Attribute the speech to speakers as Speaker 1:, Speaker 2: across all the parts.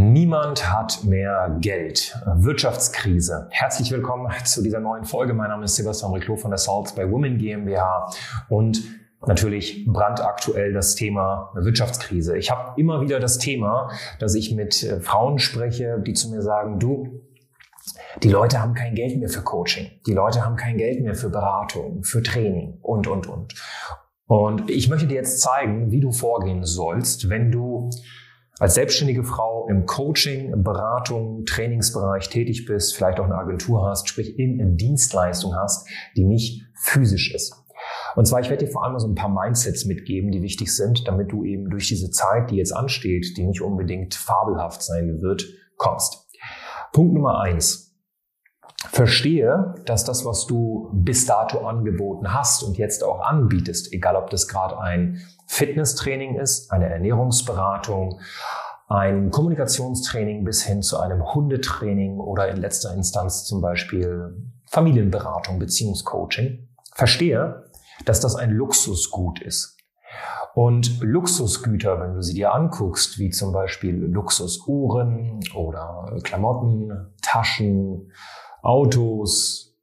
Speaker 1: Niemand hat mehr Geld. Wirtschaftskrise. Herzlich willkommen zu dieser neuen Folge. Mein Name ist Sebastian Riclo von der Salts bei Women GmbH und natürlich brandaktuell das Thema Wirtschaftskrise. Ich habe immer wieder das Thema, dass ich mit äh, Frauen spreche, die zu mir sagen, du, die Leute haben kein Geld mehr für Coaching. Die Leute haben kein Geld mehr für Beratung, für Training und, und, und. Und ich möchte dir jetzt zeigen, wie du vorgehen sollst, wenn du als selbstständige Frau im Coaching, im Beratung, Trainingsbereich tätig bist, vielleicht auch eine Agentur hast, sprich in Dienstleistung hast, die nicht physisch ist. Und zwar, ich werde dir vor allem so ein paar Mindsets mitgeben, die wichtig sind, damit du eben durch diese Zeit, die jetzt ansteht, die nicht unbedingt fabelhaft sein wird, kommst. Punkt Nummer eins. Verstehe, dass das, was du bis dato angeboten hast und jetzt auch anbietest, egal ob das gerade ein Fitnesstraining ist, eine Ernährungsberatung, ein Kommunikationstraining bis hin zu einem Hundetraining oder in letzter Instanz zum Beispiel Familienberatung, Beziehungscoaching. Verstehe, dass das ein Luxusgut ist. Und Luxusgüter, wenn du sie dir anguckst, wie zum Beispiel Luxusuhren oder Klamotten, Taschen, Autos,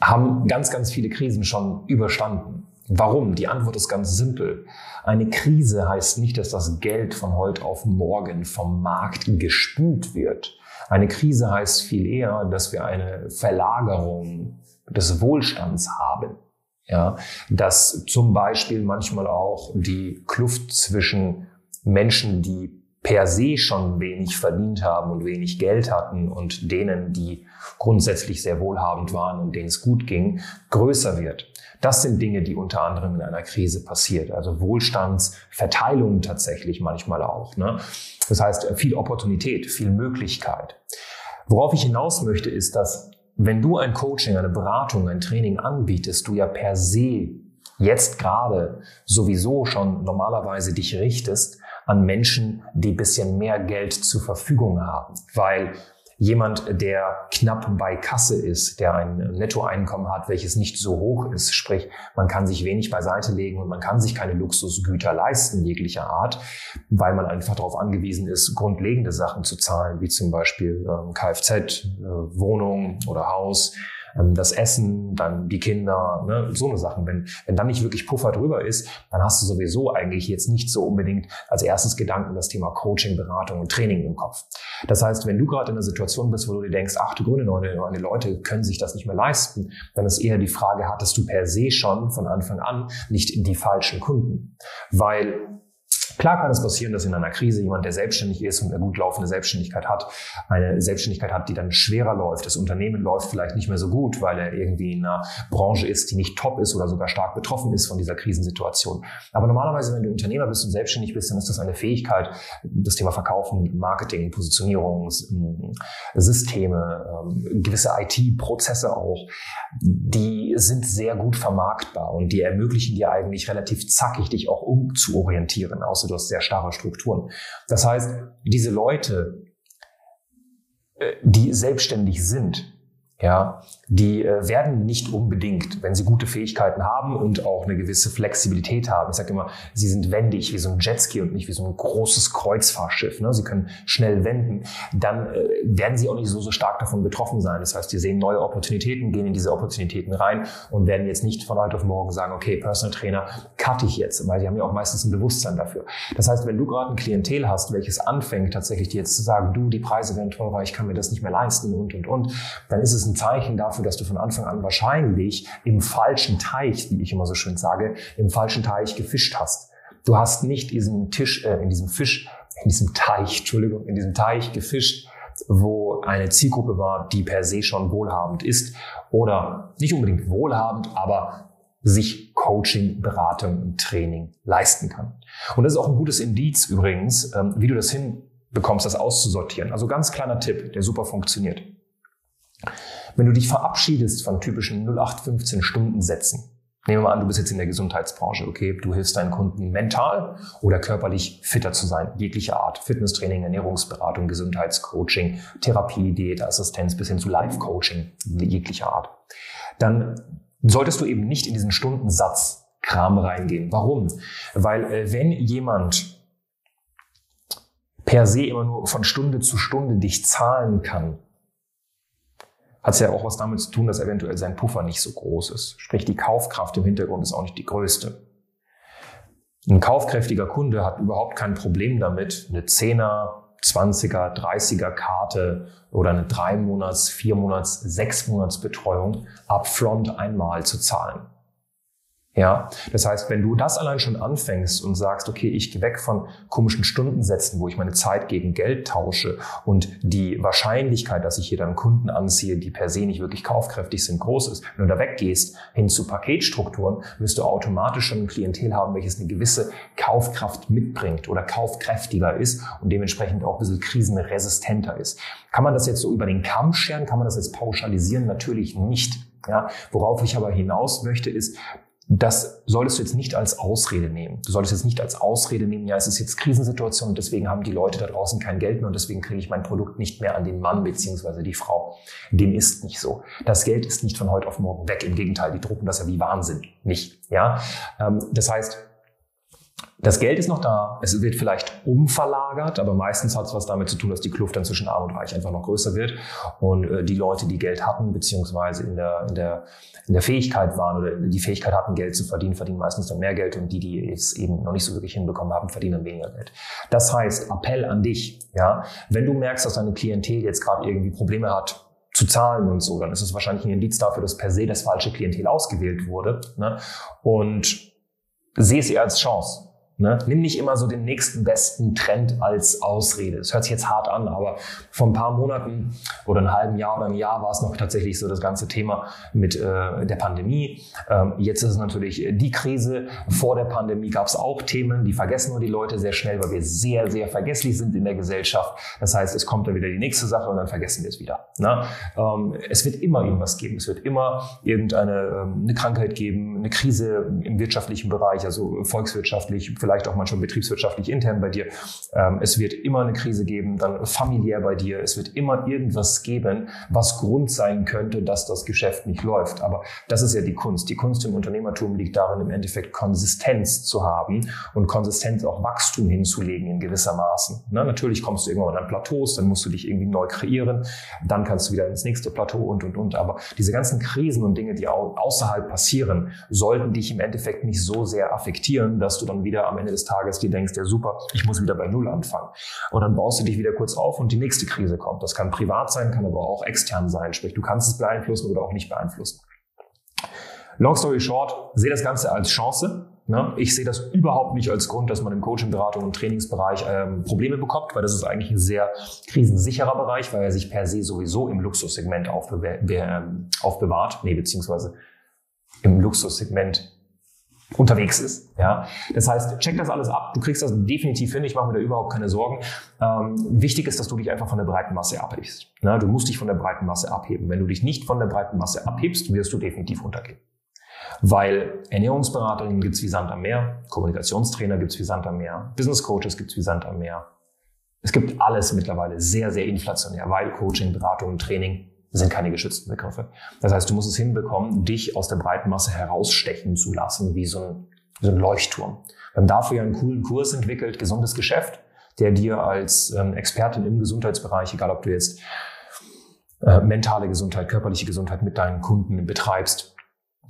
Speaker 1: haben ganz, ganz viele Krisen schon überstanden. Warum? Die Antwort ist ganz simpel. Eine Krise heißt nicht, dass das Geld von heute auf morgen vom Markt gespült wird. Eine Krise heißt viel eher, dass wir eine Verlagerung des Wohlstands haben. Ja, dass zum Beispiel manchmal auch die Kluft zwischen Menschen, die per se schon wenig verdient haben und wenig Geld hatten und denen, die grundsätzlich sehr wohlhabend waren und denen es gut ging, größer wird. Das sind Dinge, die unter anderem in einer Krise passiert. Also Wohlstandsverteilung tatsächlich manchmal auch. Ne? Das heißt, viel Opportunität, viel Möglichkeit. Worauf ich hinaus möchte, ist, dass wenn du ein Coaching, eine Beratung, ein Training anbietest, du ja per se jetzt gerade sowieso schon normalerweise dich richtest an Menschen, die bisschen mehr Geld zur Verfügung haben. Weil jemand, der knapp bei Kasse ist, der ein Nettoeinkommen hat, welches nicht so hoch ist, sprich, man kann sich wenig beiseite legen und man kann sich keine Luxusgüter leisten jeglicher Art, weil man einfach darauf angewiesen ist, grundlegende Sachen zu zahlen, wie zum Beispiel ähm, Kfz, äh, Wohnung oder Haus, ähm, das Essen, dann die Kinder, ne, so eine Sachen. Wenn, wenn dann nicht wirklich Puffer drüber ist, dann hast du sowieso eigentlich jetzt nicht so unbedingt als erstes Gedanken das Thema Coaching, Beratung und Training im Kopf. Das heißt, wenn du gerade in einer Situation bist, wo du dir denkst, ach du grüne Neune, meine Leute können sich das nicht mehr leisten, dann ist eher die Frage, hattest du per se schon von Anfang an nicht die falschen Kunden? Weil Klar kann es passieren, dass in einer Krise jemand, der selbstständig ist und eine gut laufende Selbstständigkeit hat, eine Selbstständigkeit hat, die dann schwerer läuft. Das Unternehmen läuft vielleicht nicht mehr so gut, weil er irgendwie in einer Branche ist, die nicht top ist oder sogar stark betroffen ist von dieser Krisensituation. Aber normalerweise, wenn du Unternehmer bist und selbstständig bist, dann ist das eine Fähigkeit, das Thema Verkaufen, Marketing, Positionierung, Systeme, ähm, gewisse IT-Prozesse auch, die sind sehr gut vermarktbar und die ermöglichen dir eigentlich relativ zackig, dich auch umzuorientieren, außer du hast sehr starre Strukturen. Das heißt, diese Leute, äh, die selbstständig sind, ja, die äh, werden nicht unbedingt, wenn sie gute Fähigkeiten haben und auch eine gewisse Flexibilität haben. Ich sage immer, sie sind wendig wie so ein Jetski und nicht wie so ein großes Kreuzfahrtschiff. Ne? Sie können schnell wenden. Dann äh, werden sie auch nicht so, so stark davon betroffen sein. Das heißt, sie sehen neue Opportunitäten, gehen in diese Opportunitäten rein und werden jetzt nicht von heute auf morgen sagen, okay, Personal Trainer, cut ich jetzt, weil sie haben ja auch meistens ein Bewusstsein dafür. Das heißt, wenn du gerade ein Klientel hast, welches anfängt, tatsächlich dir jetzt zu sagen, du, die Preise werden teurer, ich kann mir das nicht mehr leisten und, und, und, dann ist es ein Zeichen dafür, dass du von Anfang an wahrscheinlich im falschen Teich, wie ich immer so schön sage, im falschen Teich gefischt hast. Du hast nicht diesen Tisch, äh, in diesem Fisch, in diesem Teich, Entschuldigung, in diesem Teich gefischt, wo eine Zielgruppe war, die per se schon wohlhabend ist oder nicht unbedingt wohlhabend, aber sich Coaching, Beratung und Training leisten kann. Und das ist auch ein gutes Indiz übrigens, ähm, wie du das hinbekommst, das auszusortieren. Also ganz kleiner Tipp, der super funktioniert. Wenn du dich verabschiedest von typischen 0815 Stunden Sätzen, Nehmen wir mal an, du bist jetzt in der Gesundheitsbranche, okay, du hilfst deinen Kunden mental oder körperlich fitter zu sein, jegliche Art. Fitnesstraining, Ernährungsberatung, Gesundheitscoaching, Therapie, Diätassistenz bis hin zu Life-Coaching, jeglicher Art. Dann solltest du eben nicht in diesen Stundensatz Kram reingehen. Warum? Weil äh, wenn jemand per se immer nur von Stunde zu Stunde dich zahlen kann, hat es ja auch was damit zu tun, dass eventuell sein Puffer nicht so groß ist. Sprich, die Kaufkraft im Hintergrund ist auch nicht die größte. Ein kaufkräftiger Kunde hat überhaupt kein Problem damit, eine 10er, 20er, 30er Karte oder eine 3 Monats, 4 Monats, 6 Monats Betreuung upfront einmal zu zahlen. Ja, das heißt, wenn du das allein schon anfängst und sagst, okay, ich gehe weg von komischen Stundensätzen, wo ich meine Zeit gegen Geld tausche und die Wahrscheinlichkeit, dass ich hier dann Kunden anziehe, die per se nicht wirklich kaufkräftig sind, groß ist, wenn du da weggehst hin zu Paketstrukturen, wirst du automatisch schon ein Klientel haben, welches eine gewisse Kaufkraft mitbringt oder kaufkräftiger ist und dementsprechend auch ein bisschen krisenresistenter ist. Kann man das jetzt so über den Kamm scheren? Kann man das jetzt pauschalisieren? Natürlich nicht. Ja, worauf ich aber hinaus möchte, ist, das solltest du jetzt nicht als Ausrede nehmen. Du solltest jetzt nicht als Ausrede nehmen, ja, es ist jetzt Krisensituation und deswegen haben die Leute da draußen kein Geld mehr und deswegen kriege ich mein Produkt nicht mehr an den Mann beziehungsweise die Frau. Dem ist nicht so. Das Geld ist nicht von heute auf morgen weg. Im Gegenteil, die drucken das ja wie Wahnsinn. Nicht. Ja, ähm, das heißt, das Geld ist noch da, es wird vielleicht umverlagert, aber meistens hat es was damit zu tun, dass die Kluft dann zwischen Arm und Reich einfach noch größer wird. Und äh, die Leute, die Geld hatten, beziehungsweise in der, in, der, in der Fähigkeit waren oder die Fähigkeit hatten, Geld zu verdienen, verdienen meistens dann mehr Geld und die, die es eben noch nicht so wirklich hinbekommen haben, verdienen dann weniger Geld. Das heißt, Appell an dich, ja, wenn du merkst, dass deine Klientel jetzt gerade irgendwie Probleme hat, zu zahlen und so, dann ist es wahrscheinlich ein Indiz dafür, dass per se das falsche Klientel ausgewählt wurde. Ne? Und sehe es eher als Chance. Ne? Nimm nicht immer so den nächsten besten Trend als Ausrede. Das hört sich jetzt hart an, aber vor ein paar Monaten oder einem halben Jahr oder einem Jahr war es noch tatsächlich so das ganze Thema mit äh, der Pandemie. Ähm, jetzt ist es natürlich die Krise. Vor der Pandemie gab es auch Themen, die vergessen nur die Leute sehr schnell, weil wir sehr, sehr vergesslich sind in der Gesellschaft. Das heißt, es kommt dann wieder die nächste Sache und dann vergessen wir es wieder. Ne? Ähm, es wird immer irgendwas geben. Es wird immer irgendeine ähm, eine Krankheit geben, eine Krise im wirtschaftlichen Bereich, also volkswirtschaftlich, vielleicht auch manchmal betriebswirtschaftlich intern bei dir. Ähm, es wird immer eine Krise geben, dann familiär bei dir. Es wird immer irgendwas geben, was Grund sein könnte, dass das Geschäft nicht läuft. Aber das ist ja die Kunst. Die Kunst im Unternehmertum liegt darin, im Endeffekt Konsistenz zu haben und Konsistenz auch Wachstum hinzulegen in gewisser Maßen. Ne? Natürlich kommst du irgendwann an Plateaus, dann musst du dich irgendwie neu kreieren, dann kannst du wieder ins nächste Plateau und, und, und. Aber diese ganzen Krisen und Dinge, die außerhalb passieren, sollten dich im Endeffekt nicht so sehr affektieren, dass du dann wieder am Ende des Tages dir denkst, ja super, ich muss wieder bei Null anfangen. Und dann baust du dich wieder kurz auf und die nächste Krise kommt. Das kann privat sein, kann aber auch extern sein. Sprich, du kannst es beeinflussen oder auch nicht beeinflussen. Long story short, sehe das Ganze als Chance. Ne? Ich sehe das überhaupt nicht als Grund, dass man im Coaching, Beratung und Trainingsbereich ähm, Probleme bekommt, weil das ist eigentlich ein sehr krisensicherer Bereich, weil er sich per se sowieso im Luxussegment ähm, aufbewahrt, nee, beziehungsweise im Luxussegment unterwegs ist. Ja, das heißt, check das alles ab. Du kriegst das definitiv hin. Ich mache mir da überhaupt keine Sorgen. Ähm, wichtig ist, dass du dich einfach von der breiten Masse abhebst. Na, du musst dich von der breiten Masse abheben. Wenn du dich nicht von der breiten Masse abhebst, wirst du definitiv untergehen. Weil Ernährungsberaterinnen gibt's wie Sand am Meer, Kommunikationstrainer gibt's wie Sand am Meer, Business Coaches gibt's wie Sand am Meer. Es gibt alles mittlerweile sehr, sehr inflationär, weil Coaching, Beratung Training sind keine geschützten Begriffe. Das heißt, du musst es hinbekommen, dich aus der breiten Masse herausstechen zu lassen, wie so ein, so ein Leuchtturm. Wir haben dafür ja einen coolen Kurs entwickelt, gesundes Geschäft, der dir als ähm, Expertin im Gesundheitsbereich, egal ob du jetzt äh, mentale Gesundheit, körperliche Gesundheit mit deinen Kunden betreibst,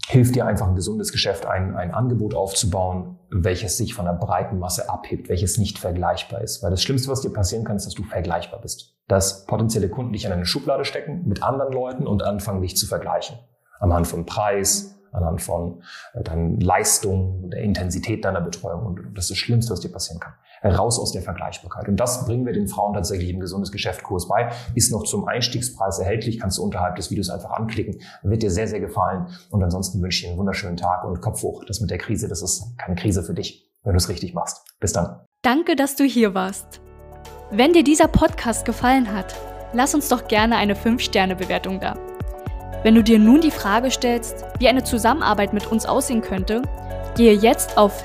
Speaker 1: hilft dir einfach ein gesundes Geschäft, ein, ein Angebot aufzubauen, welches sich von der breiten Masse abhebt, welches nicht vergleichbar ist. Weil das Schlimmste, was dir passieren kann, ist, dass du vergleichbar bist. Dass potenzielle Kunden dich in eine Schublade stecken mit anderen Leuten und anfangen, dich zu vergleichen. Anhand von Preis, anhand von äh, deinen Leistungen, der Intensität deiner Betreuung. Und das ist das Schlimmste, was dir passieren kann. Raus aus der Vergleichbarkeit. Und das bringen wir den Frauen tatsächlich im gesundes Geschäft-Kurs bei. Ist noch zum Einstiegspreis erhältlich, kannst du unterhalb des Videos einfach anklicken. Wird dir sehr, sehr gefallen. Und ansonsten wünsche ich dir einen wunderschönen Tag und Kopf hoch. Das mit der Krise, das ist keine Krise für dich, wenn du es richtig machst. Bis dann.
Speaker 2: Danke, dass du hier warst. Wenn dir dieser Podcast gefallen hat, lass uns doch gerne eine 5-Sterne-Bewertung da. Wenn du dir nun die Frage stellst, wie eine Zusammenarbeit mit uns aussehen könnte, gehe jetzt auf